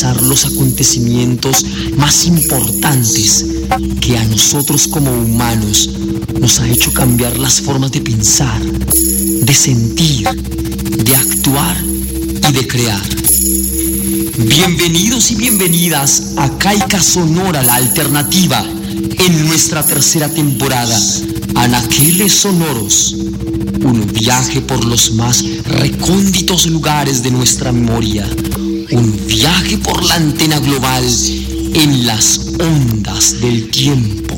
los acontecimientos más importantes que a nosotros como humanos nos ha hecho cambiar las formas de pensar, de sentir, de actuar y de crear. Bienvenidos y bienvenidas a Caica Sonora, la alternativa, en nuestra tercera temporada, Anaqueles Sonoros, un viaje por los más recónditos lugares de nuestra memoria un viaje por la antena global en las ondas del tiempo.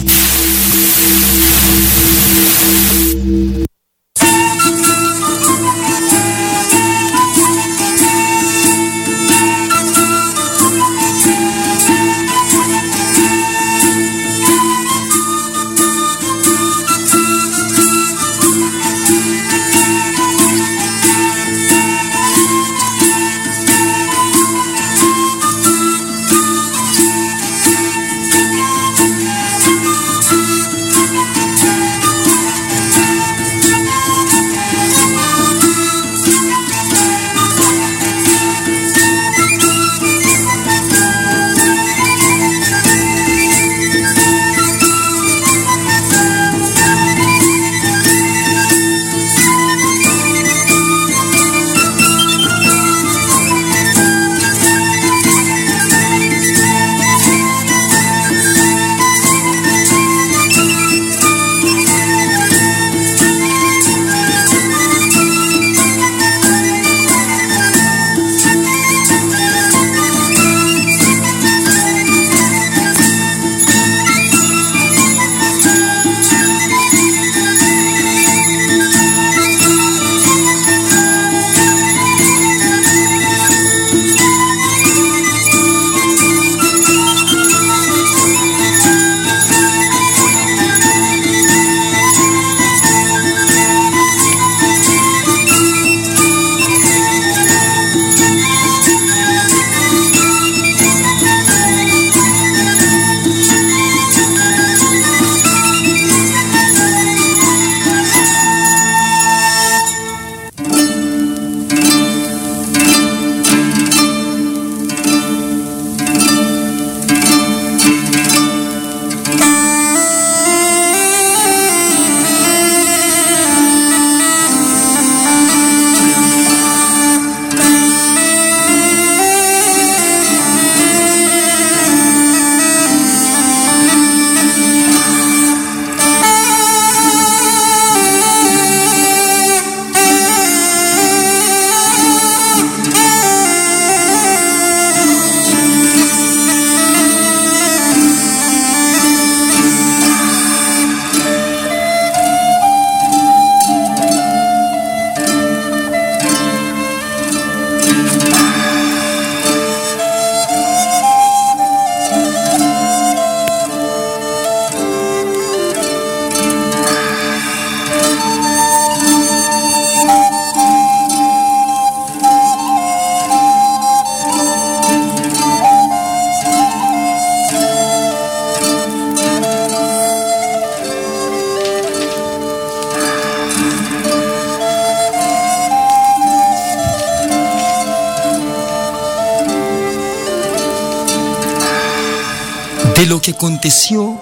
Aconteció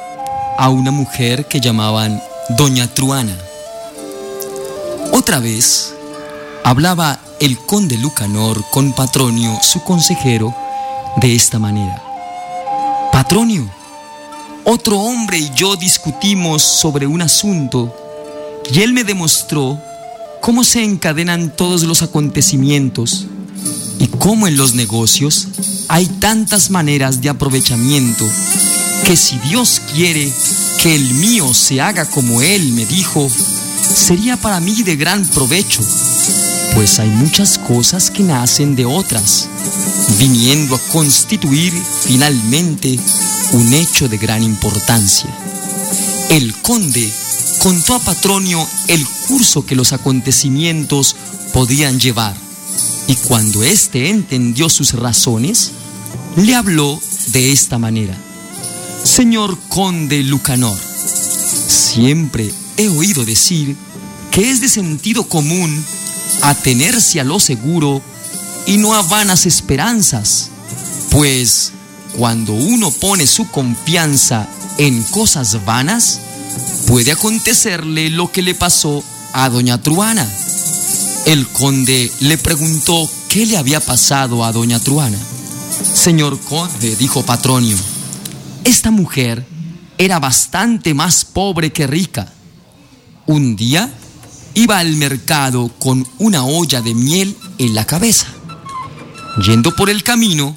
a una mujer que llamaban Doña Truana. Otra vez hablaba el conde Lucanor con Patronio, su consejero, de esta manera. Patronio, otro hombre y yo discutimos sobre un asunto y él me demostró cómo se encadenan todos los acontecimientos y cómo en los negocios hay tantas maneras de aprovechamiento que si Dios quiere que el mío se haga como Él me dijo, sería para mí de gran provecho, pues hay muchas cosas que nacen de otras, viniendo a constituir finalmente un hecho de gran importancia. El conde contó a Patronio el curso que los acontecimientos podían llevar, y cuando éste entendió sus razones, le habló de esta manera. Señor conde Lucanor, siempre he oído decir que es de sentido común atenerse a lo seguro y no a vanas esperanzas, Pues cuando uno pone su confianza en cosas vanas, puede acontecerle lo que le pasó a doña Truana. El conde le preguntó qué le había pasado a doña Truana. Señor conde, dijo Patronio, esta mujer era bastante más pobre que rica. Un día iba al mercado con una olla de miel en la cabeza. Yendo por el camino,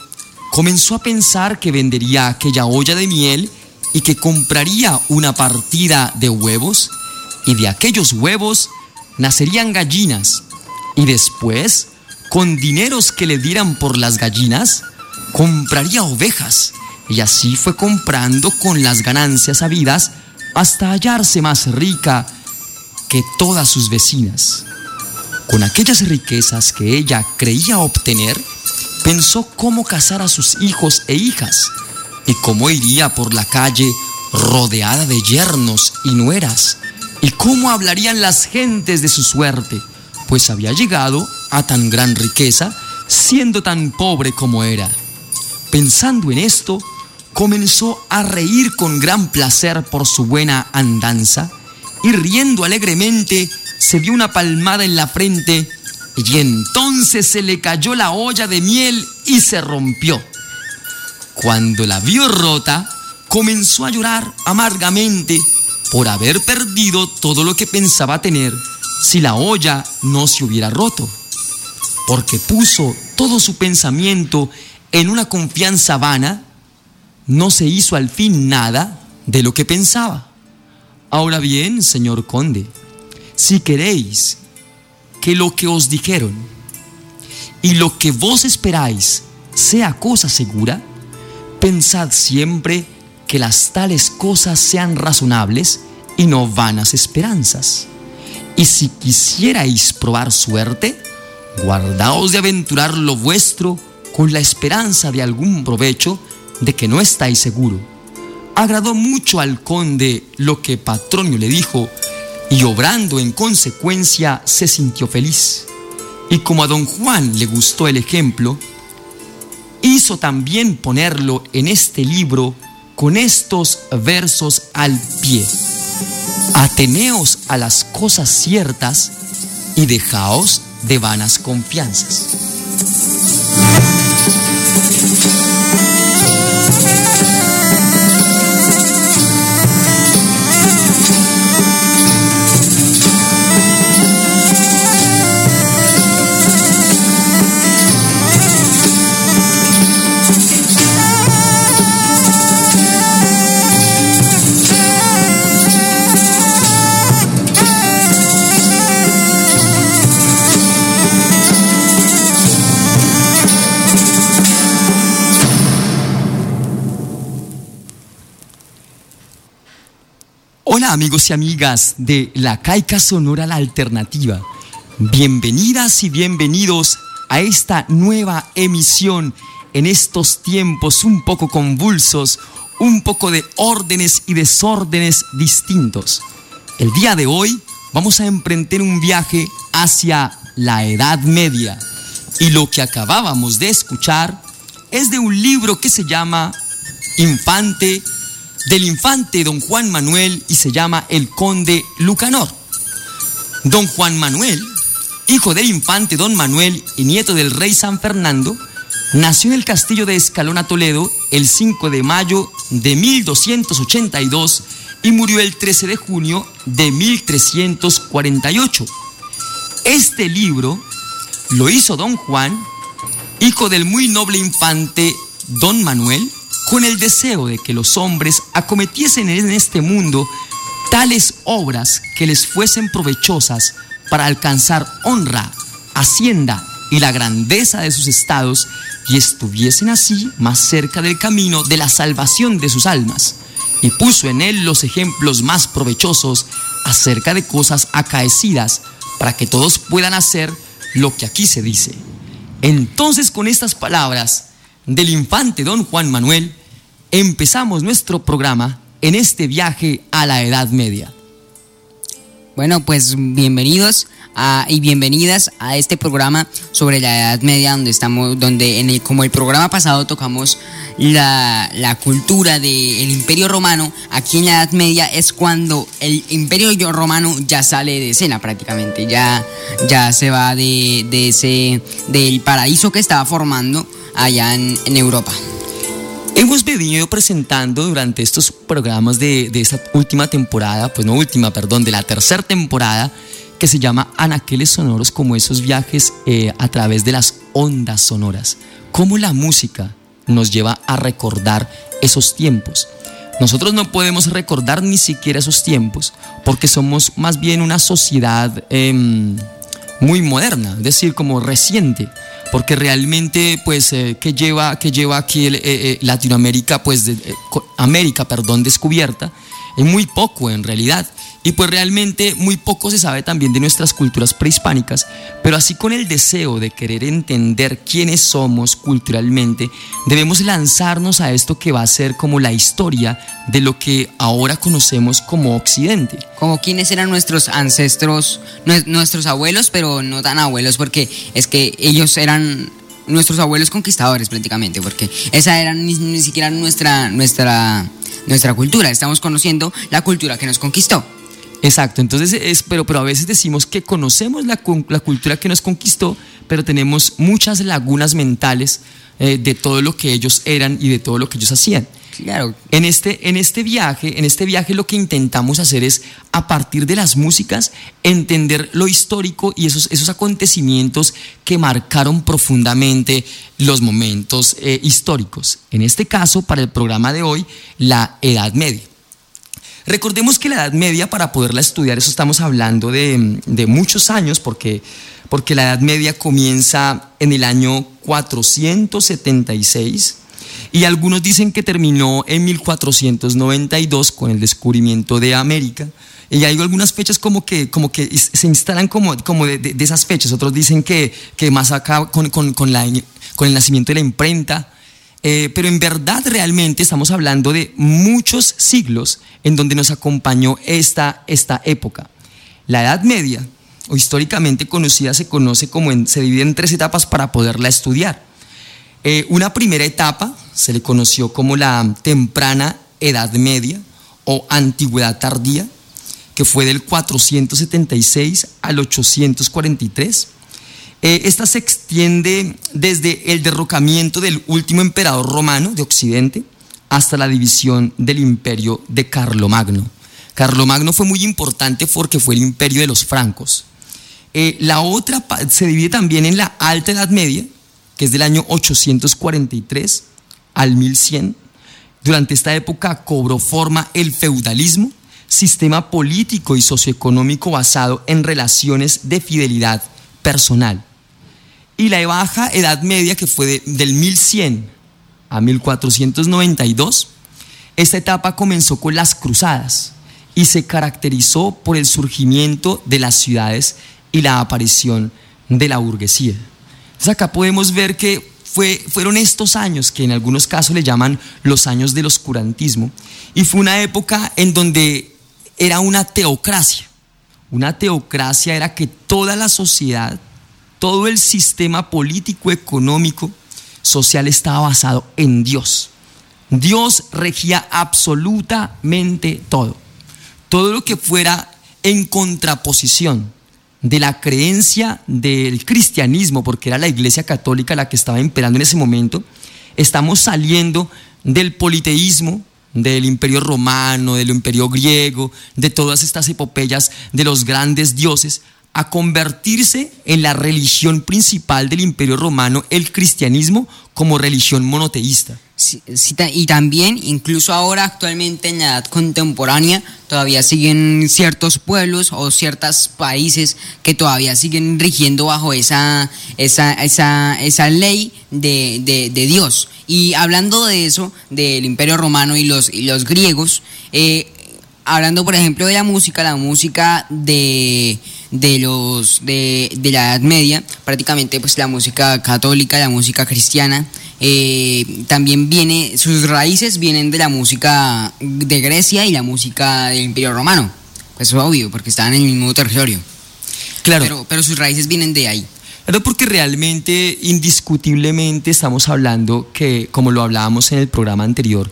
comenzó a pensar que vendería aquella olla de miel y que compraría una partida de huevos y de aquellos huevos nacerían gallinas y después, con dineros que le dieran por las gallinas, compraría ovejas y así fue comprando con las ganancias habidas hasta hallarse más rica que todas sus vecinas. Con aquellas riquezas que ella creía obtener, pensó cómo casar a sus hijos e hijas y cómo iría por la calle rodeada de yernos y nueras y cómo hablarían las gentes de su suerte, pues había llegado a tan gran riqueza siendo tan pobre como era. Pensando en esto, comenzó a reír con gran placer por su buena andanza y riendo alegremente se dio una palmada en la frente y entonces se le cayó la olla de miel y se rompió. Cuando la vio rota, comenzó a llorar amargamente por haber perdido todo lo que pensaba tener si la olla no se hubiera roto, porque puso todo su pensamiento en una confianza vana, no se hizo al fin nada de lo que pensaba. Ahora bien, señor conde, si queréis que lo que os dijeron y lo que vos esperáis sea cosa segura, pensad siempre que las tales cosas sean razonables y no vanas esperanzas. Y si quisierais probar suerte, guardaos de aventurar lo vuestro con la esperanza de algún provecho de que no estáis seguro. Agradó mucho al conde lo que Patronio le dijo, y obrando en consecuencia se sintió feliz. Y como a don Juan le gustó el ejemplo, hizo también ponerlo en este libro con estos versos al pie. Ateneos a las cosas ciertas y dejaos de vanas confianzas. Amigos y amigas de la Caica Sonora La Alternativa. Bienvenidas y bienvenidos a esta nueva emisión en estos tiempos un poco convulsos, un poco de órdenes y desórdenes distintos. El día de hoy vamos a emprender un viaje hacia la Edad Media y lo que acabábamos de escuchar es de un libro que se llama Infante del infante don Juan Manuel y se llama el conde Lucanor. Don Juan Manuel, hijo del infante don Manuel y nieto del rey San Fernando, nació en el castillo de Escalona Toledo el 5 de mayo de 1282 y murió el 13 de junio de 1348. Este libro lo hizo don Juan, hijo del muy noble infante don Manuel, con el deseo de que los hombres acometiesen en este mundo tales obras que les fuesen provechosas para alcanzar honra, hacienda y la grandeza de sus estados y estuviesen así más cerca del camino de la salvación de sus almas. Y puso en él los ejemplos más provechosos acerca de cosas acaecidas para que todos puedan hacer lo que aquí se dice. Entonces con estas palabras del infante don Juan Manuel, empezamos nuestro programa en este viaje a la Edad Media. Bueno, pues bienvenidos y bienvenidas a este programa sobre la Edad Media, donde estamos, donde en el, como el programa pasado tocamos la, la cultura del Imperio Romano, aquí en la Edad Media es cuando el Imperio Romano ya sale de escena prácticamente, ya, ya se va de, de ese, del paraíso que estaba formando allá en, en Europa. Hemos venido presentando durante estos programas de, de, esta última temporada, pues no última, perdón, de la tercera temporada, que se llama Anaqueles Sonoros, como esos viajes eh, a través de las ondas sonoras. Cómo la música nos lleva a recordar esos tiempos. Nosotros no podemos recordar ni siquiera esos tiempos porque somos más bien una sociedad em, muy moderna, es decir, como reciente, porque realmente, pues, eh, que lleva, que lleva aquí eh, Latinoamérica, pues, América, perdón, descubierta, es muy poco en realidad. Y pues realmente muy poco se sabe también de nuestras culturas prehispánicas, pero así con el deseo de querer entender quiénes somos culturalmente, debemos lanzarnos a esto que va a ser como la historia de lo que ahora conocemos como Occidente. Como quiénes eran nuestros ancestros, nuestros abuelos, pero no tan abuelos, porque es que ellos eran nuestros abuelos conquistadores prácticamente, porque esa era ni, ni siquiera nuestra, nuestra, nuestra cultura, estamos conociendo la cultura que nos conquistó. Exacto, entonces es, pero, pero a veces decimos que conocemos la, cultura que nos conquistó, pero tenemos muchas lagunas mentales eh, de todo lo que ellos eran y de todo lo que ellos hacían. Claro. En este, en este viaje, en este viaje lo que intentamos hacer es, a partir de las músicas, entender lo histórico y esos, esos acontecimientos que marcaron profundamente los momentos eh, históricos. En este caso, para el programa de hoy, la Edad Media. Recordemos que la Edad Media, para poderla estudiar, eso estamos hablando de, muchos años, porque, porque la Edad Media comienza en el año 476 y algunos dicen que terminó en 1492 con el descubrimiento de América. Y hay algunas fechas como que, como que se instalan como, como de, esas fechas. Otros dicen que, que más acá con, con, con, la, con el nacimiento de la imprenta. Eh, pero en verdad realmente estamos hablando de muchos siglos en donde nos acompañó esta, esta época. La Edad Media, o históricamente conocida, se conoce como se divide en tres etapas para poderla estudiar. Eh, una primera etapa se le conoció como la temprana Edad Media o Antigüedad Tardía, que fue del 476 al 843 eh, esta se extiende desde el derrocamiento del último emperador romano de Occidente hasta la división del imperio de Carlomagno. Carlomagno fue muy importante porque fue el imperio de los francos. Eh, la otra se divide también en la Alta Edad Media, que es del año 843 al 1100. Durante esta época cobró forma el feudalismo, sistema político y socioeconómico basado en relaciones de fidelidad personal y la baja Edad Media, que fue del 1100 a 1492, esta etapa comenzó con las cruzadas y se caracterizó por el surgimiento de las ciudades y la aparición de la burguesía. Entonces acá podemos ver que fue, fueron estos años que en algunos casos le llaman los años del oscurantismo y fue una época en donde era una teocracia. Una teocracia era que toda la sociedad todo el sistema político, económico, social estaba basado en Dios. Dios regía absolutamente todo. Todo lo que fuera en contraposición de la creencia del cristianismo, porque era la iglesia católica la que estaba imperando en ese momento, estamos saliendo del politeísmo, del imperio romano, del imperio griego, de todas estas epopeyas de los grandes dioses, a convertirse en la religión principal del imperio romano, el cristianismo, como religión monoteísta. y también, incluso ahora, actualmente en la edad contemporánea, todavía siguen ciertos pueblos o ciertos países que todavía siguen rigiendo bajo esa, esa, esa, esa ley de, de, Dios. Y hablando de eso, del imperio romano y los, y los griegos, eh, hablando por ejemplo de la música, la música de de los de, de, la Edad Media, prácticamente pues la música católica, la música cristiana, eh, también viene, sus raíces vienen de la música de Grecia y la música del Imperio Romano. Pues es obvio, porque estaban en el mismo territorio. Claro. Pero, pero sus raíces vienen de ahí. Claro, porque realmente, indiscutiblemente, estamos hablando que, como lo hablábamos en el programa anterior,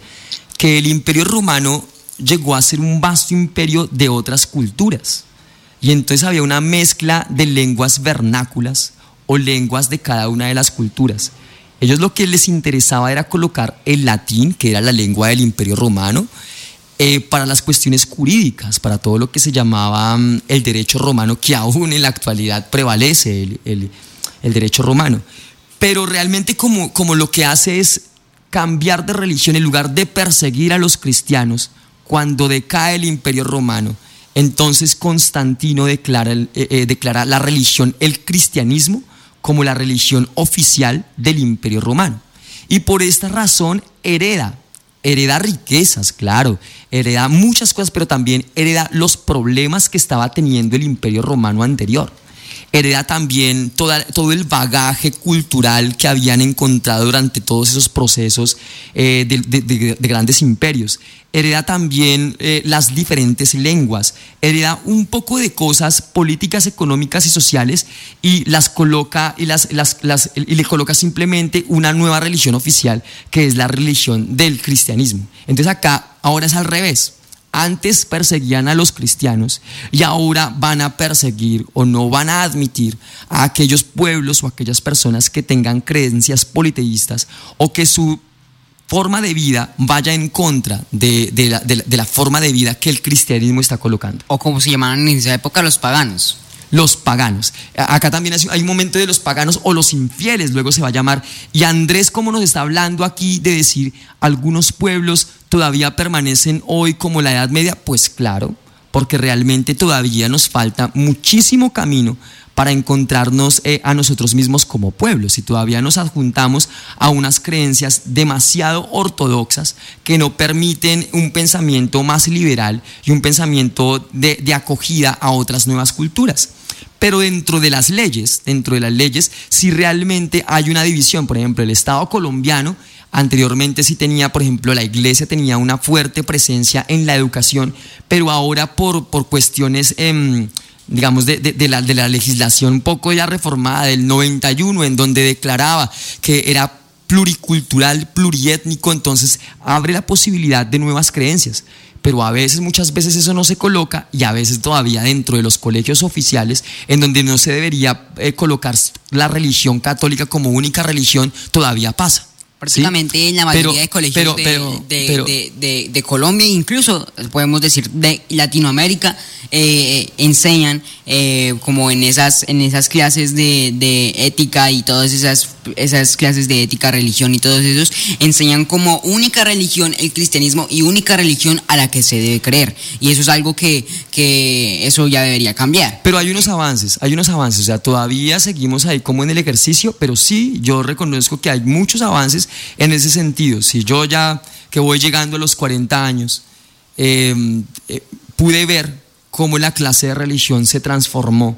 que el imperio romano llegó a ser un vasto imperio de otras culturas. Y entonces había una mezcla de lenguas vernáculas o lenguas de cada una de las culturas. Ellos lo que les interesaba era colocar el latín, que era la lengua del imperio romano, eh, para las cuestiones jurídicas, para todo lo que se llamaba mm, el derecho romano, que aún en la actualidad prevalece el, derecho romano. Pero realmente como, como lo que hace es cambiar de religión en lugar de perseguir a los cristianos, cuando decae el imperio romano, entonces Constantino declara, eh, eh, declara la religión, el cristianismo, como la religión oficial del imperio romano. Y por esta razón hereda hereda riquezas, claro, hereda muchas cosas, pero también hereda los problemas que estaba teniendo el imperio romano anterior. Hereda también todo el bagaje cultural que habían encontrado durante todos esos procesos eh, de grandes imperios hereda también eh, las diferentes lenguas, hereda un poco de cosas políticas, económicas y sociales y las coloca y, las, las, y le coloca simplemente una nueva religión oficial que es la religión del cristianismo. Entonces acá ahora es al revés. Antes perseguían a los cristianos y ahora van a perseguir o no van a admitir a aquellos pueblos o aquellas personas que tengan creencias politeístas o que su forma de vida vaya en contra de, la, forma de vida que el cristianismo está colocando. O como se llamaban en esa época los paganos. Los paganos. Acá también hay un momento de los paganos o los infieles, luego se va a llamar. Y Andrés, como nos está hablando aquí de decir, algunos pueblos todavía permanecen hoy como la Edad Media, pues claro, porque realmente todavía nos falta muchísimo camino para encontrarnos eh, a nosotros mismos como pueblo. Si todavía nos adjuntamos a unas creencias demasiado ortodoxas que no permiten un pensamiento más liberal y un pensamiento de acogida a otras nuevas culturas. Pero dentro de las leyes, dentro de las leyes, si realmente hay una división, por ejemplo, el Estado colombiano Anteriormente sí tenía, por ejemplo, la iglesia tenía una fuerte presencia en la educación, pero ahora por, por cuestiones em, digamos, de, de, la, de la legislación poco ya reformada del 91, en donde declaraba que era pluricultural, pluriétnico, entonces abre la posibilidad de nuevas creencias. Pero a veces, muchas veces eso no se coloca y a veces todavía dentro de los colegios oficiales, en donde no se debería eh, colocar la religión católica como única religión, todavía pasa. Prácticamente en la mayoría de colegios de, de, Colombia, incluso podemos decir de Latinoamérica, eh, enseñan eh, como en esas, en esas clases de, de, ética y todas esas, esas clases de ética, religión y todos esos, enseñan como única religión el cristianismo y única religión a la que se debe creer. Y eso es algo que, que eso ya debería cambiar. Pero hay unos avances, hay unos avances, o sea, todavía seguimos ahí como en el ejercicio, pero sí, yo reconozco que hay muchos avances en ese sentido. Si yo ya que voy llegando a los 40 años, eh, eh, pude ver cómo la clase de religión se transformó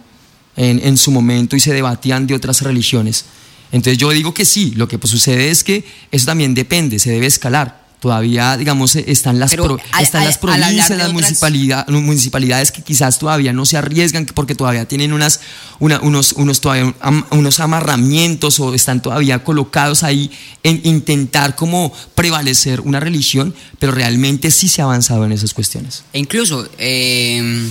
en, su momento y se debatían de otras religiones. Entonces yo digo que sí, lo que pues sucede es que eso también depende, se debe escalar todavía, digamos, están las, están las provincias, las municipalidades que quizás todavía no se arriesgan porque todavía tienen unas, unos, unos, todavía, unos amarramientos o están todavía colocados ahí en intentar como prevalecer una religión, pero realmente sí se ha avanzado en esas cuestiones. E incluso, em,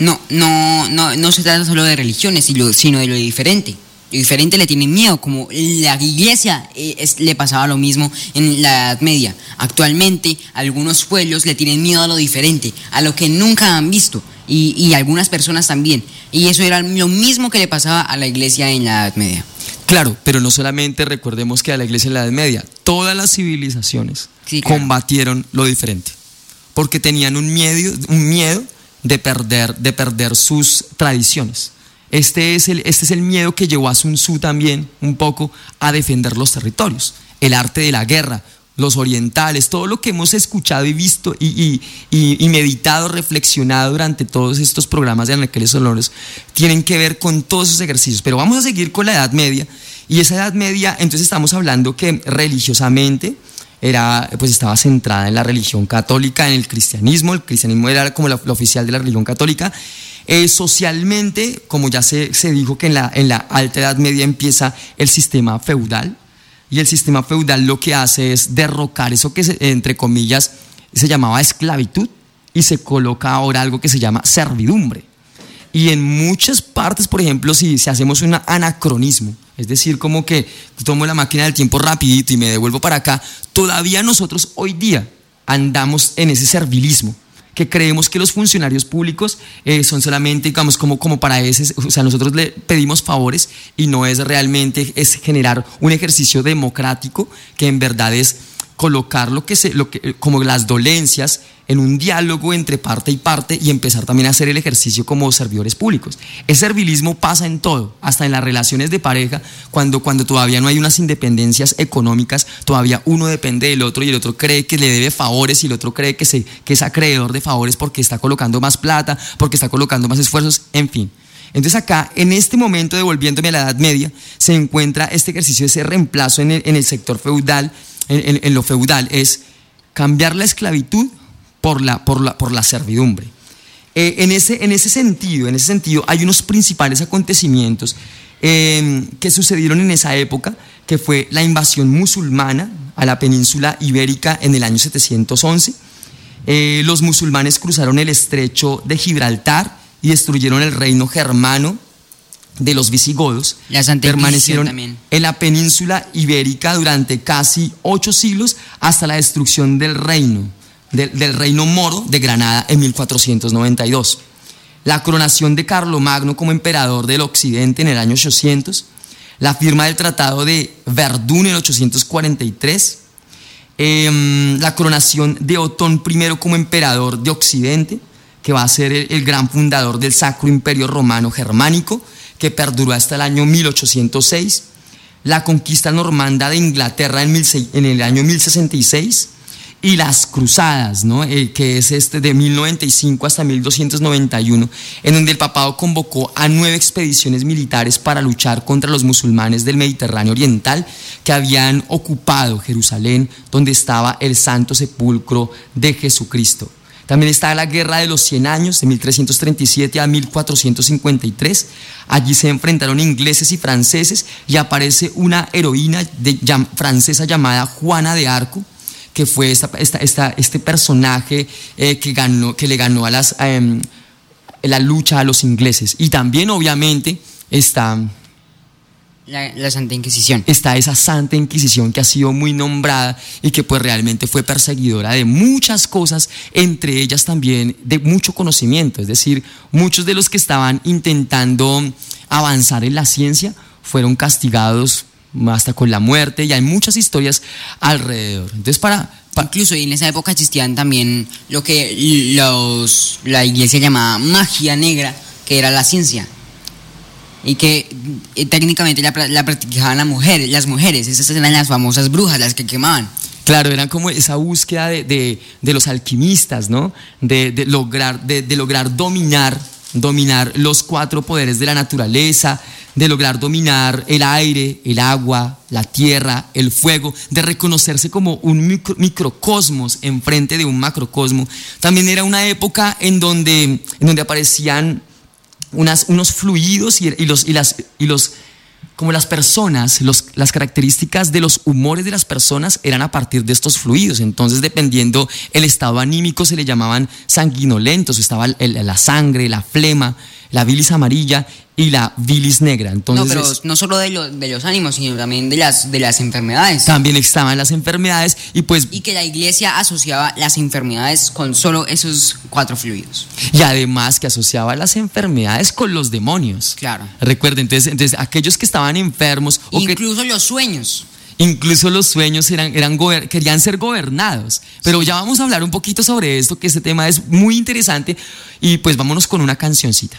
no, no, no, no se trata solo de religiones, sino de lo diferente diferente le tienen miedo, como la iglesia eh, le pasaba lo mismo en la Edad Media. Actualmente algunos pueblos le tienen miedo a lo diferente, a lo que nunca han visto, y, y algunas personas también. Y eso era lo mismo que le pasaba a la iglesia en la Edad Media. Claro, pero no solamente recordemos que a la iglesia en la Edad Media, todas las civilizaciones combatieron lo diferente, porque tenían un miedo, un miedo de perder, de perder sus tradiciones. Este es, el, este es el miedo que llevó a Sun Tzu también un poco a defender los territorios, el arte de la guerra, los orientales, todo lo que hemos escuchado y visto y, meditado, reflexionado durante todos estos programas de Anaqueles Sonoros, tienen que ver con todos esos ejercicios. Pero vamos a seguir con la Edad Media. Y esa Edad Media, entonces estamos hablando que religiosamente era, pues estaba centrada en la religión católica, en el cristianismo. El cristianismo era como la oficial de la religión católica Eh, socialmente, como ya se, se dijo que en la, en la Alta Edad Media empieza el sistema feudal, y el sistema feudal lo que hace es derrocar eso que, entre comillas, se llamaba esclavitud y se coloca ahora algo que se llama servidumbre. Y en muchas partes, por ejemplo, si, si hacemos un anacronismo, es decir, como que tomo la máquina del tiempo rapidito y me devuelvo para acá, todavía nosotros hoy día andamos en ese servilismo que creemos que los funcionarios públicos eh, son solamente, digamos, como, como para ese, o sea, nosotros le pedimos favores y no es realmente, es generar un ejercicio democrático que en verdad es colocar lo que se, lo que, como las dolencias en un diálogo entre parte y parte y empezar también a hacer el ejercicio como servidores públicos. El servilismo pasa en todo, hasta en las relaciones de pareja, cuando, cuando todavía no hay unas independencias económicas, todavía uno depende del otro y el otro cree que le debe favores y el otro cree que, es acreedor de favores porque está colocando más plata, porque está colocando más esfuerzos, en fin. Entonces acá, en este momento, devolviéndome a la Edad Media, se encuentra este ejercicio, ese reemplazo en el sector feudal, en, lo feudal, es cambiar la esclavitud por la, por la, por la servidumbre. Eh, en, ese, en ese sentido, en ese sentido, hay unos principales acontecimientos em, que sucedieron en esa época, que fue la invasión musulmana a la península ibérica en el año 711. Eh, los musulmanes cruzaron el estrecho de Gibraltar y destruyeron el reino germano de los visigodos. permanecieron en la península ibérica durante casi ocho siglos hasta la destrucción del reino, del, reino moro de Granada en 1492. La coronación de Carlomagno como emperador del occidente en el año 800, la firma del Tratado de Verdún en 843, em, la coronación de Otón I como emperador de occidente, que va a ser el gran fundador del Sacro Imperio Romano Germánico, que perduró hasta el año 1806, la conquista normanda de Inglaterra en, el año 1066 y las cruzadas, ¿no? Eh, que es este de 1095 hasta 1291, en donde el papado convocó a nueve expediciones militares para luchar contra los musulmanes del Mediterráneo Oriental que habían ocupado Jerusalén, donde estaba el santo sepulcro de Jesucristo. También está la Guerra de los 100 Años, de 1337 a 1453. Allí se enfrentaron ingleses y franceses y aparece una heroína francesa llamada Juana de Arco, que fue este personaje eh, que, ganó, que le ganó a las, em, la lucha a los ingleses. Y también, obviamente, está la, Santa Inquisición. Está esa Santa Inquisición que ha sido muy nombrada y que pues realmente fue perseguidora de muchas cosas, entre ellas también de mucho conocimiento. Es decir, muchos de los que estaban intentando avanzar en la ciencia fueron castigados hasta con la muerte y hay muchas historias alrededor. Entonces, para, Incluso en esa época existían también lo que los, la iglesia llamaba magia negra, que era la ciencia y que eh, técnicamente la, la practicaban las mujeres, las mujeres, esas eran las famosas brujas, las que quemaban. Claro, eran como esa búsqueda de, de, los alquimistas, ¿no? De, de lograr, de, lograr dominar, dominar los cuatro poderes de la naturaleza, de lograr dominar el aire, el agua, la tierra, el fuego, de reconocerse como un microcosmos enfrente de un macrocosmo. También era una época en donde, en donde aparecían unos fluidos y, los, y, las, y los, como las personas, los, las características de los humores de las personas eran a partir de estos fluidos. Entonces, dependiendo el estado anímico, se le llamaban sanguinolentos, estaba la sangre, la flema, la bilis amarilla y la bilis negra. Entonces, no, pero no solo de, de, los ánimos, sino también de las, de las enfermedades. También estaban las enfermedades y pues... Y que la iglesia asociaba las enfermedades con solo esos cuatro fluidos. Y además que asociaba las enfermedades con los demonios. Claro. Recuerden, entonces, entonces aquellos que estaban enfermos... Incluso los sueños. Incluso los sueños eran, eran querían ser gobernados. Pero ya vamos a hablar un poquito sobre esto, que este tema es muy interesante. Y pues vámonos con una cancioncita.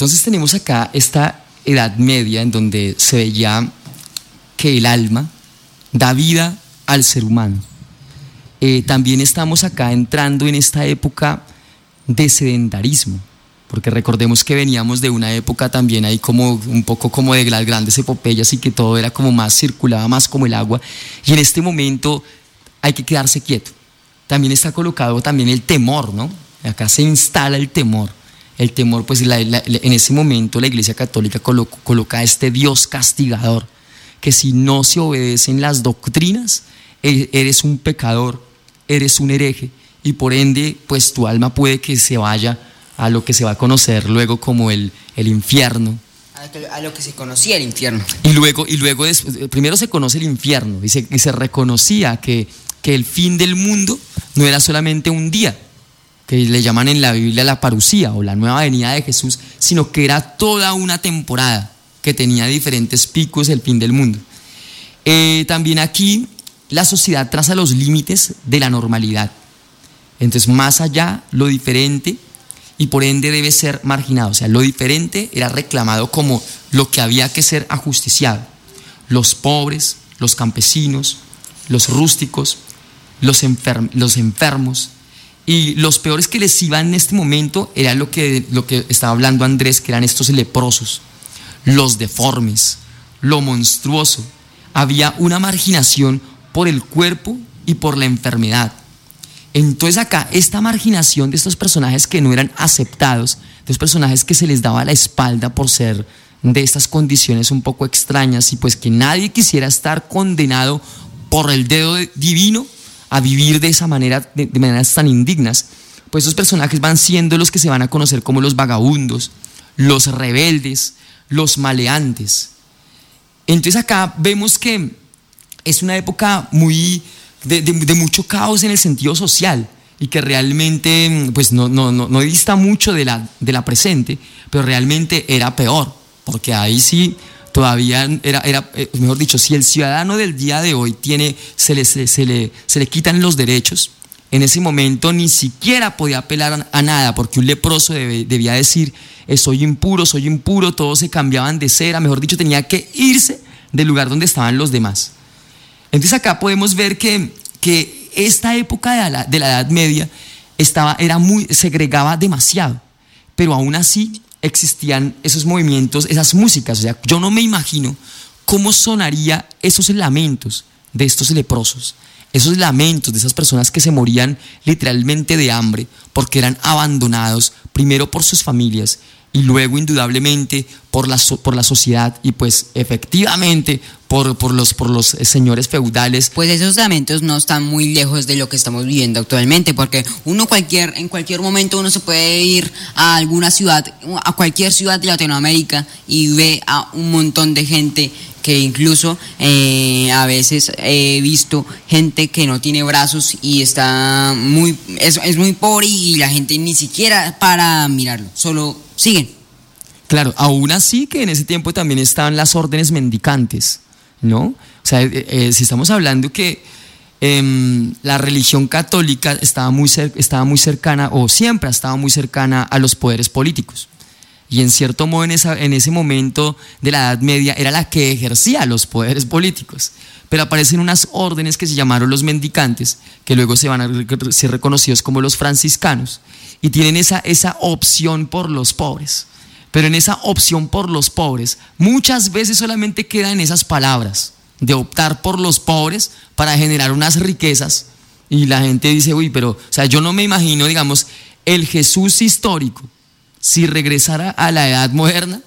Entonces tenemos acá esta Edad Media en donde se veía que el alma da vida al ser humano. Eh, también estamos acá entrando en esta época de sedentarismo, porque recordemos que veníamos de una época también ahí como un poco como de las grandes epopeyas y que todo era como más circulaba más como el agua y en este momento hay que quedarse quieto. También está colocado también el temor, ¿no? Acá se instala el temor. El temor, pues en ese momento la Iglesia Católica coloca a este Dios castigador, que si no se obedecen las doctrinas, e, eres un pecador, eres un hereje y por ende pues tu alma puede que se vaya a lo que se va a conocer luego como el, el infierno. A lo que se conocía el infierno. Y luego, y luego primero se conoce el infierno y se, y se reconocía que, que el fin del mundo no era solamente un día, que le llaman en la Biblia la parucía o la nueva venida de Jesús, sino que era toda una temporada que tenía diferentes picos el fin del mundo. Eh, también aquí la sociedad traza los límites de la normalidad. Entonces, más allá, lo diferente y por ende debe ser marginado. O sea, lo diferente era reclamado como lo que había que ser ajusticiado. Los pobres, los campesinos, los rústicos, los, los enfermos y los peores que les iban en este momento era lo que, lo que estaba hablando Andrés, que eran estos leprosos, los deformes, lo monstruoso. Había una marginación por el cuerpo y por la enfermedad. Entonces acá esta marginación de estos personajes que no eran aceptados, de estos personajes que se les daba la espalda por ser de estas condiciones un poco extrañas y pues que nadie quisiera estar condenado por el dedo divino a vivir de esa manera, de, maneras tan indignas, pues estos personajes van siendo los que se van a conocer como los vagabundos, los rebeldes, los maleantes. Entonces acá vemos que es una época muy de, mucho caos en el sentido social y que realmente pues no, no, no, dista mucho de la, de la presente, pero realmente era peor, porque ahí sí todavía era, era, eh, mejor dicho, si el ciudadano del día de hoy tiene, se le, se, le, se le quitan los derechos, en ese momento ni siquiera podía apelar a nada, porque un leproso debía decir, eh, soy impuro, soy impuro, todos se cambiaban de cera, mejor dicho, tenía que irse del lugar donde estaban los demás. Entonces acá podemos ver que, que esta época de la, de la Edad Media estaba, era muy, segregaba demasiado, pero aún así existían esos movimientos, esas músicas. O sea, yo no me imagino cómo sonaría esos lamentos de estos leprosos, esos lamentos de esas personas que se morían literalmente de hambre porque eran abandonados primero por sus familias y luego indudablemente por la, por la sociedad y pues efectivamente por, por, los, por los señores feudales. Pues esos lamentos no están muy lejos de lo que estamos viviendo actualmente, porque uno cualquier, en cualquier momento uno se puede ir a alguna ciudad, a cualquier ciudad de Latinoamérica y ve a un montón de gente que incluso eh, a veces he visto gente que no tiene brazos y está muy, es muy pobre y la gente ni siquiera para mirarlo, solo siguen. Claro, aún así que en ese tiempo también estaban las órdenes mendicantes, ¿no? O sea, eh, eh, si estamos hablando que em, la religión católica estaba muy, estaba muy cercana, o siempre ha estado muy cercana a los poderes políticos. Y en cierto modo en, esa, en ese momento de la Edad Media era la que ejercía los poderes políticos. Pero aparecen unas órdenes que se llamaron los mendicantes, que luego se van a ser reconocidos como los franciscanos, y tienen esa, esa opción por los pobres. Pero en esa opción por los pobres, muchas veces solamente queda en esas palabras, de optar por los pobres para generar unas riquezas. Y la gente dice, uy, pero, o sea, yo no me imagino, digamos, el Jesús histórico, si regresara a la edad moderna.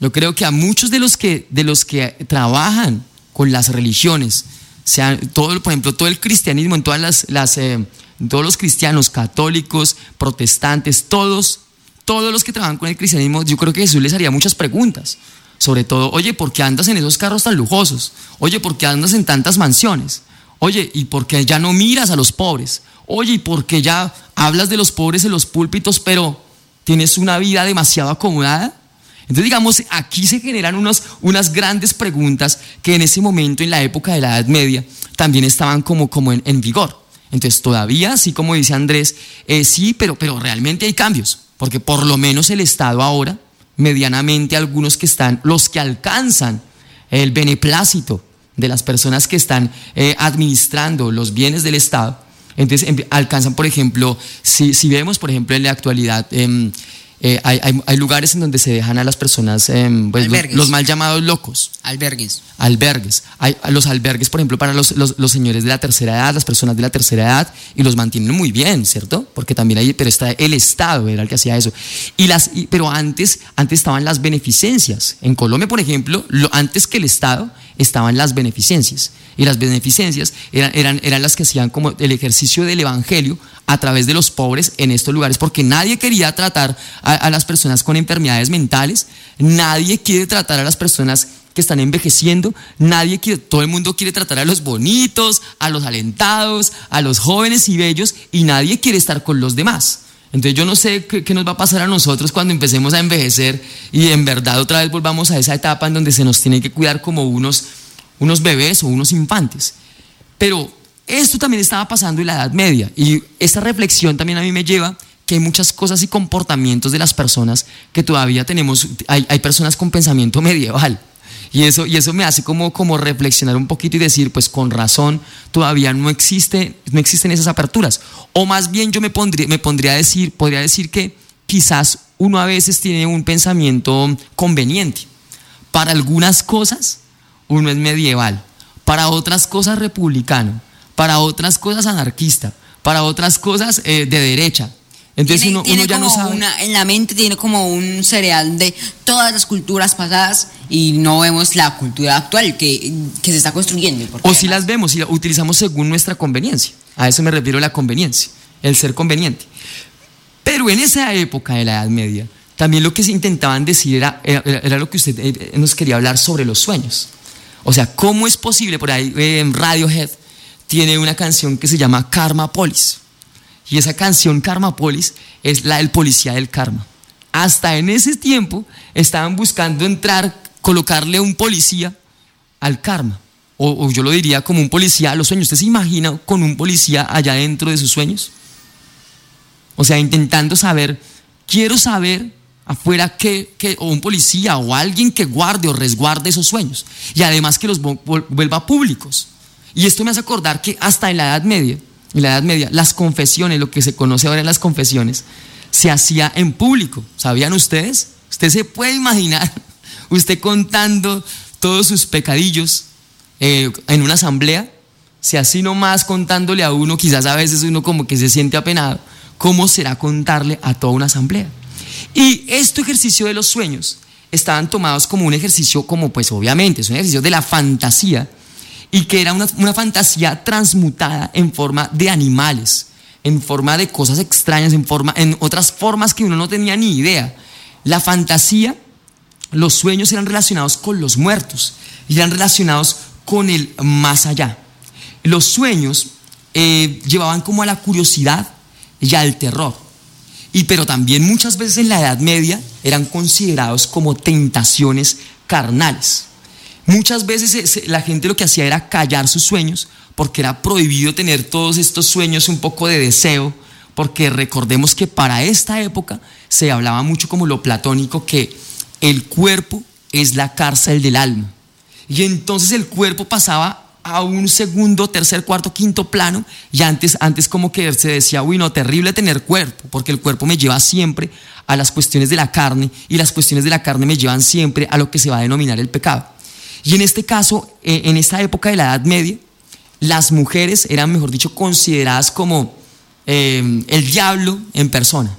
Yo creo que a muchos de los que, de los que trabajan con las religiones, sea, todo, por ejemplo, todo el cristianismo, en todas las, eh, todos los cristianos, católicos, protestantes, todos, todos los que trabajan con el cristianismo, yo creo que Jesús les haría muchas preguntas. Sobre todo, oye, ¿por qué andas en esos carros tan lujosos? Oye, ¿por qué andas en tantas mansiones? Oye, ¿y por qué ya no miras a los pobres? Oye, ¿y por qué ya hablas de los pobres en los púlpitos, pero tienes una vida demasiado acomodada? Entonces, digamos, aquí se generan unos, unas grandes preguntas que en ese momento, en la época de la Edad Media, también estaban como, como en vigor. Entonces todavía, así como dice Andrés, eh, sí, pero, pero realmente hay cambios. porque por lo menos el Estado ahora, medianamente algunos que están, los que alcanzan el beneplácito de las personas que están eh, administrando los bienes del Estado, entonces em, alcanzan, por ejemplo, si, si vemos, por ejemplo, en la actualidad, em, eh, hay, hay, lugares en donde se dejan a las personas, em, pues, los, mal llamados locos. Albergues. Albergues. Hay los albergues, por ejemplo, para los, los, señores de la tercera edad, las personas de la tercera edad, y los mantienen muy bien, ¿cierto? Porque también hay, pero está el Estado, era el que hacía eso. Y las, pero antes, antes estaban las beneficencias. En Colombia, por ejemplo, lo, antes que el Estado, estaban las beneficencias. Y las beneficencias eran, eran, eran las que hacían como el ejercicio del Evangelio a través de los pobres en estos lugares, porque nadie quería tratar a, las personas con enfermedades mentales, nadie quiere tratar a las personas que están envejeciendo, nadie quiere, todo el mundo quiere tratar a los bonitos, a los alentados, a los jóvenes y bellos, y nadie quiere estar con los demás. Entonces yo no sé qué, qué, nos va a pasar a nosotros cuando empecemos a envejecer y en verdad otra vez volvamos a esa etapa en donde se nos tiene que cuidar como unos, unos bebés o unos infantes. Pero esto también estaba pasando en la Edad Media y esta reflexión también a mí me lleva que hay muchas cosas y comportamientos de las personas que todavía tenemos, hay, hay personas con pensamiento medieval. Y eso, y eso me hace como, como reflexionar un poquito y decir, pues con razón, todavía no, existe, no existen esas aperturas. O más bien yo me pondría, me pondría a decir, podría decir que quizás uno a veces tiene un pensamiento conveniente. Para algunas cosas uno es medieval, para otras cosas republicano, para otras cosas anarquista, para otras cosas eh, de derecha. Entonces uno, ya no sabe. en la mente tiene como un cereal de todas las culturas pasadas y no vemos la cultura actual que, se está construyendo. O si las vemos y las utilizamos según nuestra conveniencia. A eso me refiero la conveniencia, el ser conveniente. Pero en esa época de la Edad Media, también lo que se intentaban decir era, era, lo que usted eh, nos quería hablar sobre los sueños. O sea, ¿cómo es posible? Por ahí en Radiohead tiene una canción que se llama Karma Polis. Y esa canción Karma Polis es la del policía del karma. Hasta en ese tiempo estaban buscando entrar, colocarle un policía al karma. O, yo lo diría como un policía a los sueños. ¿Usted se imagina con un policía allá dentro de sus sueños? O sea, intentando saber, quiero saber afuera que, o un policía o alguien que guarde o resguarde esos sueños. Y además que los vuelva públicos. Y esto me hace acordar que hasta en la Edad Media, en la Edad Media, las confesiones, lo que se conoce ahora en las confesiones, se hacía en público. ¿Sabían ustedes? Usted se puede imaginar, usted contando todos sus pecadillos eh, en una asamblea, si así nomás contándole a uno, quizás a veces uno como que se siente apenado, ¿cómo será contarle a toda una asamblea? Y este ejercicio de los sueños estaban tomados como un ejercicio, como pues obviamente, es un ejercicio de la fantasía, y que era una, fantasía transmutada en forma de animales, en forma de cosas extrañas, en, forma, en otras formas que uno no tenía ni idea. La fantasía, los sueños eran relacionados con los muertos, y eran relacionados con el más allá. Los sueños eh, llevaban como a la curiosidad y al terror. Y pero también muchas veces en la Edad Media eran considerados como tentaciones carnales. Muchas veces la gente lo que hacía era callar sus sueños porque era prohibido tener todos estos sueños un poco de deseo, porque recordemos que para esta época se hablaba mucho como lo platónico, que el cuerpo es la cárcel del alma. Y entonces el cuerpo pasaba a un segundo, tercer, cuarto, quinto plano y antes, antes como que se decía, uy, no, terrible tener cuerpo, porque el cuerpo me lleva siempre a las cuestiones de la carne y las cuestiones de la carne me llevan siempre a lo que se va a denominar el pecado. Y en este caso, eh, en esta época de la Edad Media, las mujeres eran, mejor dicho, consideradas como eh, el diablo en persona.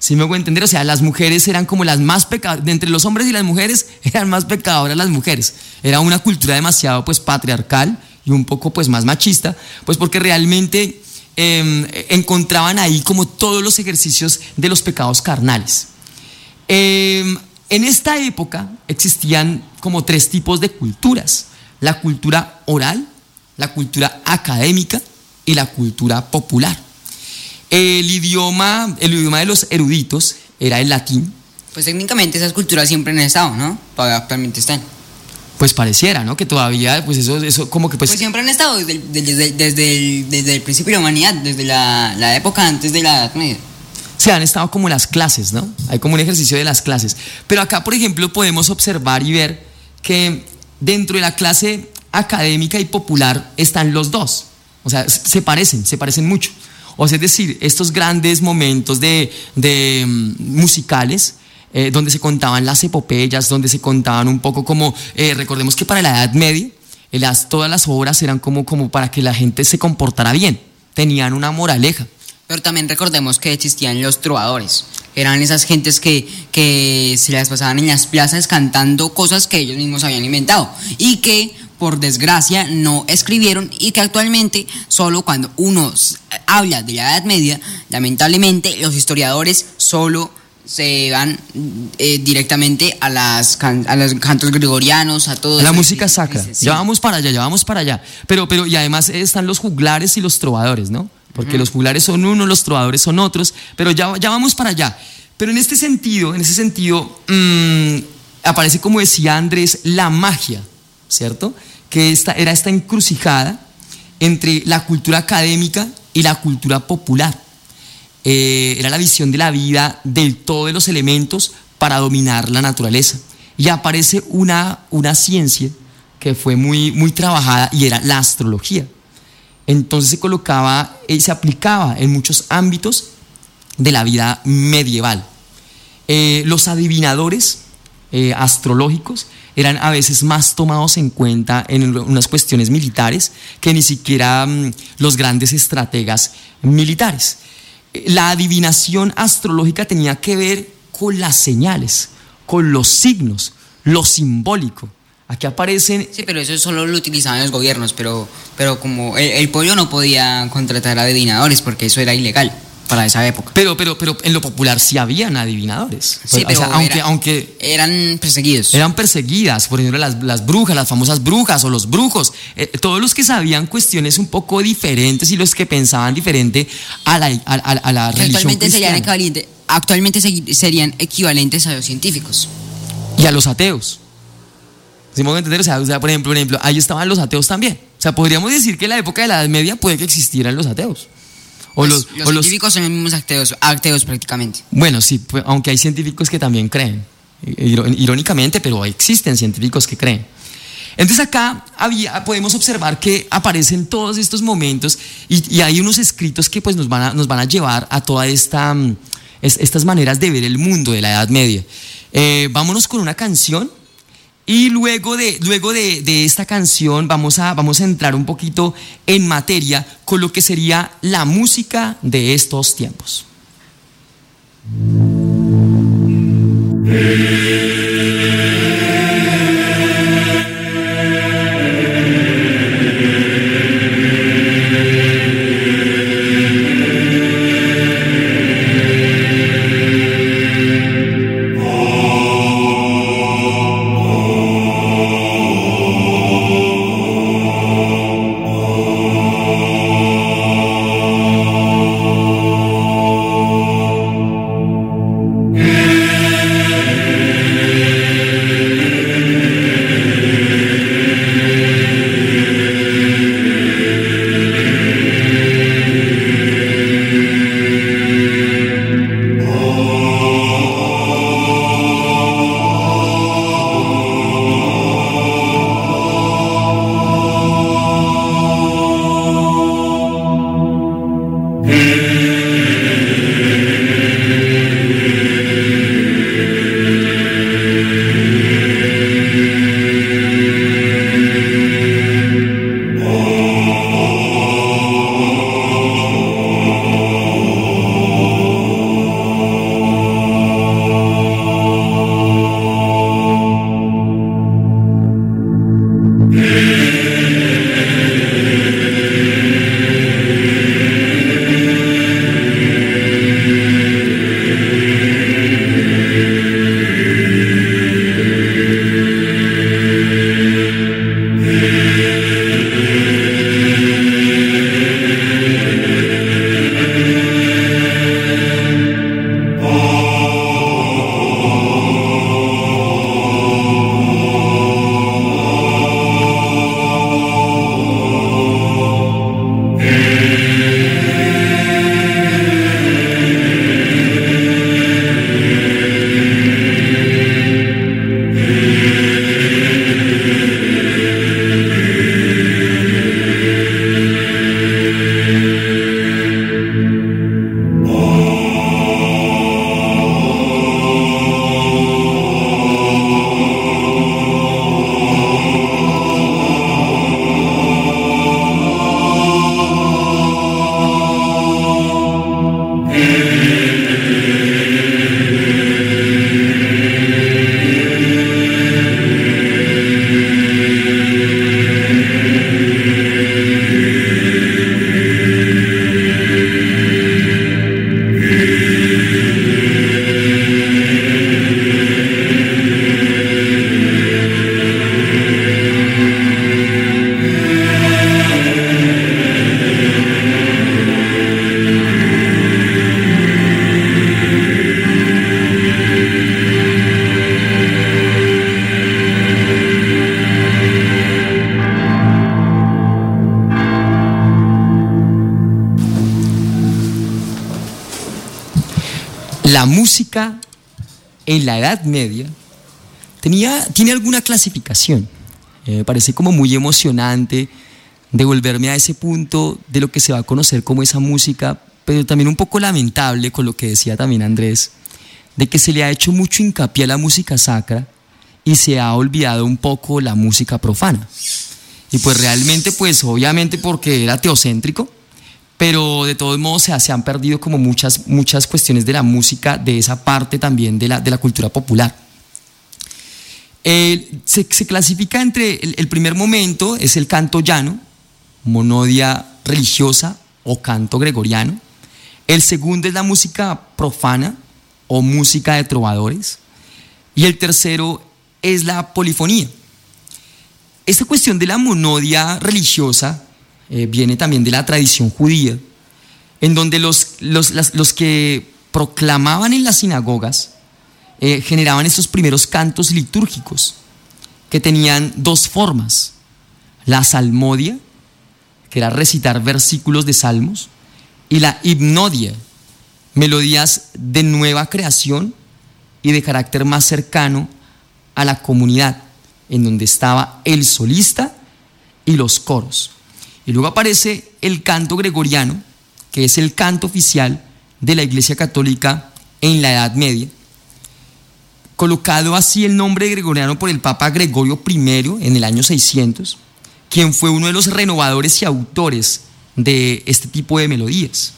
¿Sí me voy a entender? O sea, las mujeres eran como las más pecadoras, entre los hombres y las mujeres eran más pecadoras las mujeres. Era una cultura demasiado pues patriarcal y un poco pues más machista, pues porque realmente em, encontraban ahí como todos los ejercicios de los pecados carnales. Em, en esta época existían como tres tipos de culturas. La cultura oral, la cultura académica y la cultura popular. El idioma, el idioma de los eruditos era el latín. Pues técnicamente esas culturas siempre han estado, ¿no? Actualmente están. Pues pareciera, ¿no? Que todavía, pues eso, eso como que pues... Pues siempre han estado desde, desde, desde, el, desde el, principio de la humanidad, desde la, la época antes de la Edad Media. Se han estado como las clases, ¿no? Hay como un ejercicio de las clases. Pero acá, por ejemplo, podemos observar y ver que dentro de la clase académica y popular están los dos. O sea, se parecen, se parecen mucho. O sea, es decir, estos grandes momentos de, mm, musicales, eh, donde se contaban las epopeyas, donde se contaban un poco como, eh, recordemos que para la Edad Media, eh, las, todas las obras eran como, como para que la gente se comportara bien, tenían una moraleja. Pero también recordemos que existían los trovadores. Eran esas gentes que, que se las pasaban en las plazas cantando cosas que ellos mismos habían inventado. Y que, por desgracia, no escribieron y que actualmente, solo cuando uno habla de la Edad Media, lamentablemente los historiadores solo se van eh, directamente a las a los cantos gregorianos, a todo. La música sacra. Ya vamos para allá, ya vamos para allá. Pero, pero, y además están los juglares y los trovadores, ¿no? Porque los juglares son unos, los trovadores son otros, pero ya, ya vamos para allá. Pero en este sentido, en ese sentido, mm, aparece como decía Andrés, la magia, ¿cierto? Que esta, era esta encrucijada entre la cultura académica y la cultura popular. Eh, era la visión de la vida del todo de los elementos para dominar la naturaleza. Y aparece una, una ciencia que fue muy, muy trabajada y era la astrología entonces se colocaba y se aplicaba en muchos ámbitos de la vida medieval. Eh, los adivinadores eh, astrológicos eran a veces más tomados en cuenta en unas cuestiones militares que ni siquiera mm, los grandes estrategas militares. La adivinación astrológica tenía que ver con las señales, con los signos, lo simbólico. Aquí aparecen... Sí, pero eso solo lo utilizaban los gobiernos, pero, pero como el, pueblo no podía contratar adivinadores porque eso era ilegal para esa época. Pero, pero, pero en lo popular sí habían adivinadores. Sí, pero aunque, aunque eran perseguidos. Eran perseguidas, por ejemplo, las, brujas, las famosas brujas o los brujos, eh, todos los que sabían cuestiones un poco diferentes y los que pensaban diferente a la, a, la religión actualmente serían, actualmente serían equivalentes a los científicos. Y a los ateos. ¿Sí me entender? O sea, por ejemplo, por ejemplo, ahí estaban los ateos también. O sea, podríamos decir que en la época de la Edad Media puede que existieran los ateos. O pues, los, los científicos son los mismos ateos, ateos prácticamente. Bueno, sí, pues, aunque hay científicos que también creen, irónicamente, pero existen científicos que creen. Entonces acá había, podemos observar que aparecen todos estos momentos y, hay unos escritos que pues nos van a, nos van a llevar a todas esta, mm, estas maneras de ver el mundo de la Edad Media. Eh, vámonos con una canción y luego de, luego de, esta canción vamos a, vamos a entrar un poquito en materia con lo que sería la música de estos tiempos. En la Edad Media tenía, tiene alguna clasificación. Eh, me parece como muy emocionante devolverme a ese punto de lo que se va a conocer como esa música, pero también un poco lamentable con lo que decía también Andrés, de que se le ha hecho mucho hincapié a la música sacra y se ha olvidado un poco la música profana. Y pues realmente, pues obviamente porque era teocéntrico, pero de todos modos se, han perdido como muchas, muchas cuestiones de la música, de esa parte también de la, de la cultura popular. se, clasifica entre el, primer momento, es el canto llano, monodia religiosa o canto gregoriano. El segundo es la música profana o música de trovadores. Y el tercero es la polifonía. Esta cuestión de la monodia religiosa eh, viene también de la tradición judía, en donde los, los, que proclamaban en las sinagogas eh, generaban estos primeros cantos litúrgicos que tenían dos formas, la salmodia, que era recitar versículos de salmos, y la hipnodia, melodías de nueva creación y de carácter más cercano a la comunidad, en donde estaba el solista y los coros. Y luego aparece el canto gregoriano, que es el canto oficial de la Iglesia Católica en la Edad Media, colocado así el nombre gregoriano por el Papa Gregorio I en el año 600, quien fue uno de los renovadores y autores de este tipo de melodías.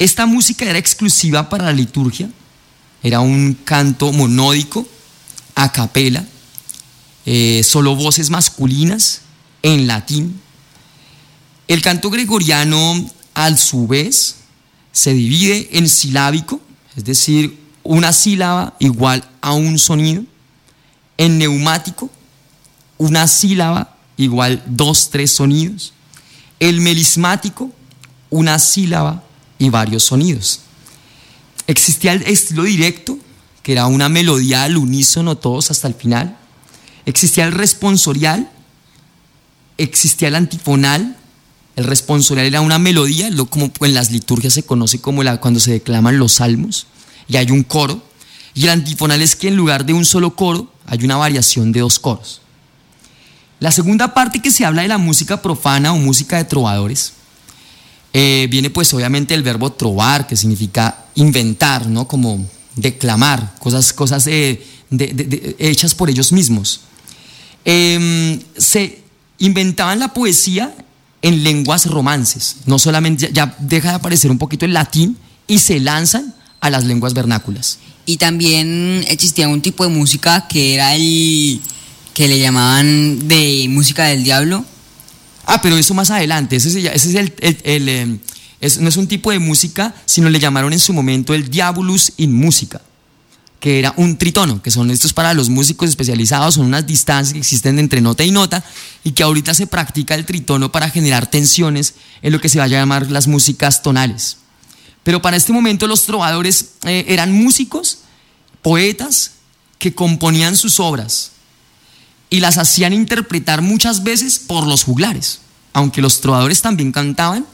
Esta música era exclusiva para la liturgia, era un canto monódico, a capela, eh, solo voces masculinas en latín. El canto gregoriano, a su vez, se divide en silábico, es decir, una sílaba igual a un sonido, en neumático, una sílaba igual dos, tres sonidos, el melismático, una sílaba y varios sonidos. Existía el estilo directo, que era una melodía al unísono todos hasta el final. Existía el responsorial, existía el antifonal. El responsorial era una melodía, lo como en las liturgias se conoce como la, cuando se declaman los salmos, y hay un coro. Y el antifonal es que en lugar de un solo coro, hay una variación de dos coros. La segunda parte que se habla de la música profana o música de trovadores, eh, viene pues obviamente el verbo trovar, que significa inventar, ¿no? Como declamar, cosas, cosas hechas por ellos mismos. Em, se inventaban la poesía en lenguas romances, no solamente ya deja de aparecer un poquito el latín y se lanzan a las lenguas vernáculas. Y también existía un tipo de música que era el que le llamaban de música del diablo. Ah, pero eso más adelante, ese, es el, el, em, no es un tipo de música, sino le llamaron en su momento el diabolus in música, que era un tritono, que son estos para los músicos especializados, son unas distancias que existen entre nota y nota, y que ahorita se practica el tritono para generar tensiones en lo que se va a llamar las músicas tonales. Pero para este momento los trovadores eh, eran músicos, poetas, que componían sus obras y las hacían interpretar muchas veces por los juglares, aunque los trovadores también cantaban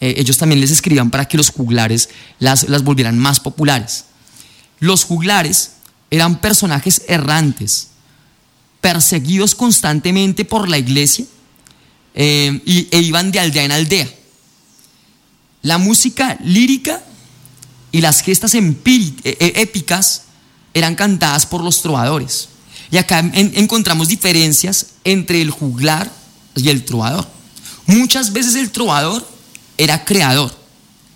eh, ellos también les escribían para que los juglares las, las volvieran más populares. Los juglares eran personajes errantes, perseguidos constantemente por la iglesia eh, y, e iban de aldea en aldea. La música lírica y las gestas e, e, épicas eran cantadas por los trovadores. Y acá encontramos diferencias entre el juglar y el trovador. Muchas veces el trovador era creador,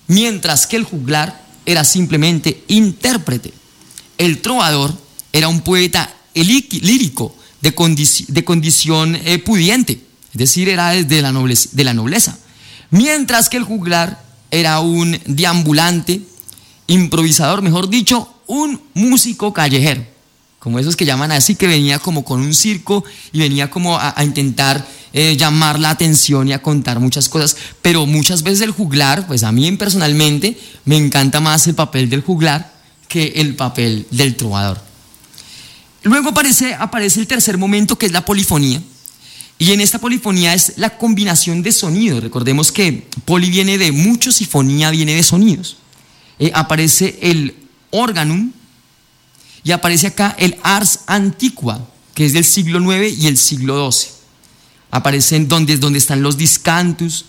mientras que el juglar era simplemente intérprete. El trovador era un poeta lírico de, condición eh, pudiente, es decir, era de la, nobleza, de la nobleza, mientras que el juglar era un deambulante, improvisador, mejor dicho, un músico callejero, como esos que llaman así, que venía como con un circo y venía como a intentar eh, llamar la atención y a contar muchas cosas, pero muchas veces el juglar, pues a mí personalmente me encanta más el papel del juglar que el papel del trovador. Luego aparece, aparece el tercer momento que es la polifonía. Y en esta polifonía es la combinación de sonidos. Recordemos que poli viene de muchos y fonía viene de sonidos. Eh, aparece el organum, y aparece acá el ars antiqua, que es del siglo IX y el siglo XII. Aparecen donde, donde están los discantus,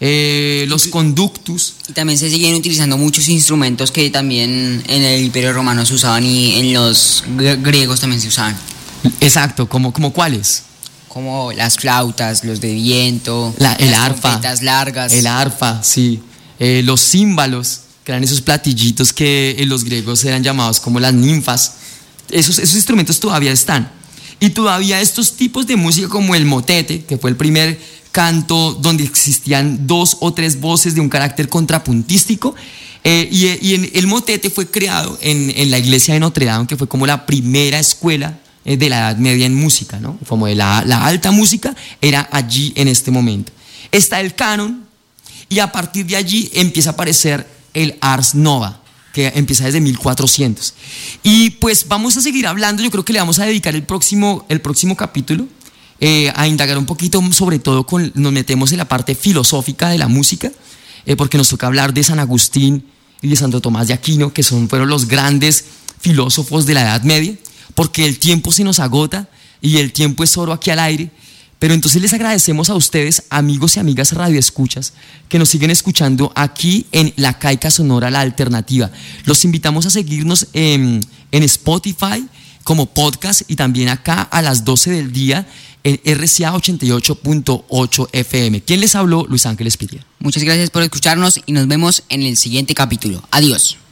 eh, los conductus. Y también se siguen utilizando muchos instrumentos que también en el Imperio Romano se usaban y en los griegos también se usaban. Exacto, ¿como, como cuáles? Como las flautas, los de viento, el arpa, largas. El arpa, sí. Eh, los címbalos, que eran esos platillitos que en los griegos eran llamados como las ninfas. Esos, esos instrumentos todavía están. Y todavía estos tipos de música como el motete, que fue el primer canto donde existían dos o tres voces de un carácter contrapuntístico, eh, y, el motete fue creado en, la iglesia de Notre Dame, que fue como la primera escuela eh, de la Edad Media en música, ¿no? Como de la, la alta música, era allí en este momento. Está el canon, y a partir de allí empieza a aparecer el Ars Nova que empieza desde 1400. Y pues vamos a seguir hablando, yo creo que le vamos a dedicar el próximo, el próximo capítulo eh, a indagar un poquito, sobre todo con, nos metemos en la parte filosófica de la música, eh, porque nos toca hablar de San Agustín y de Santo Tomás de Aquino, que son, fueron los grandes filósofos de la Edad Media, porque el tiempo se nos agota y el tiempo es oro aquí al aire. Pero entonces les agradecemos a ustedes, amigos y amigas radioescuchas, que nos siguen escuchando aquí en La Caica Sonora, la alternativa. Los invitamos a seguirnos en, Spotify como podcast y también acá a las 12 del día en RCA 88.8 FM. ¿Quién les habló? Luis Ángeles Piria. Muchas gracias por escucharnos y nos vemos en el siguiente capítulo. Adiós.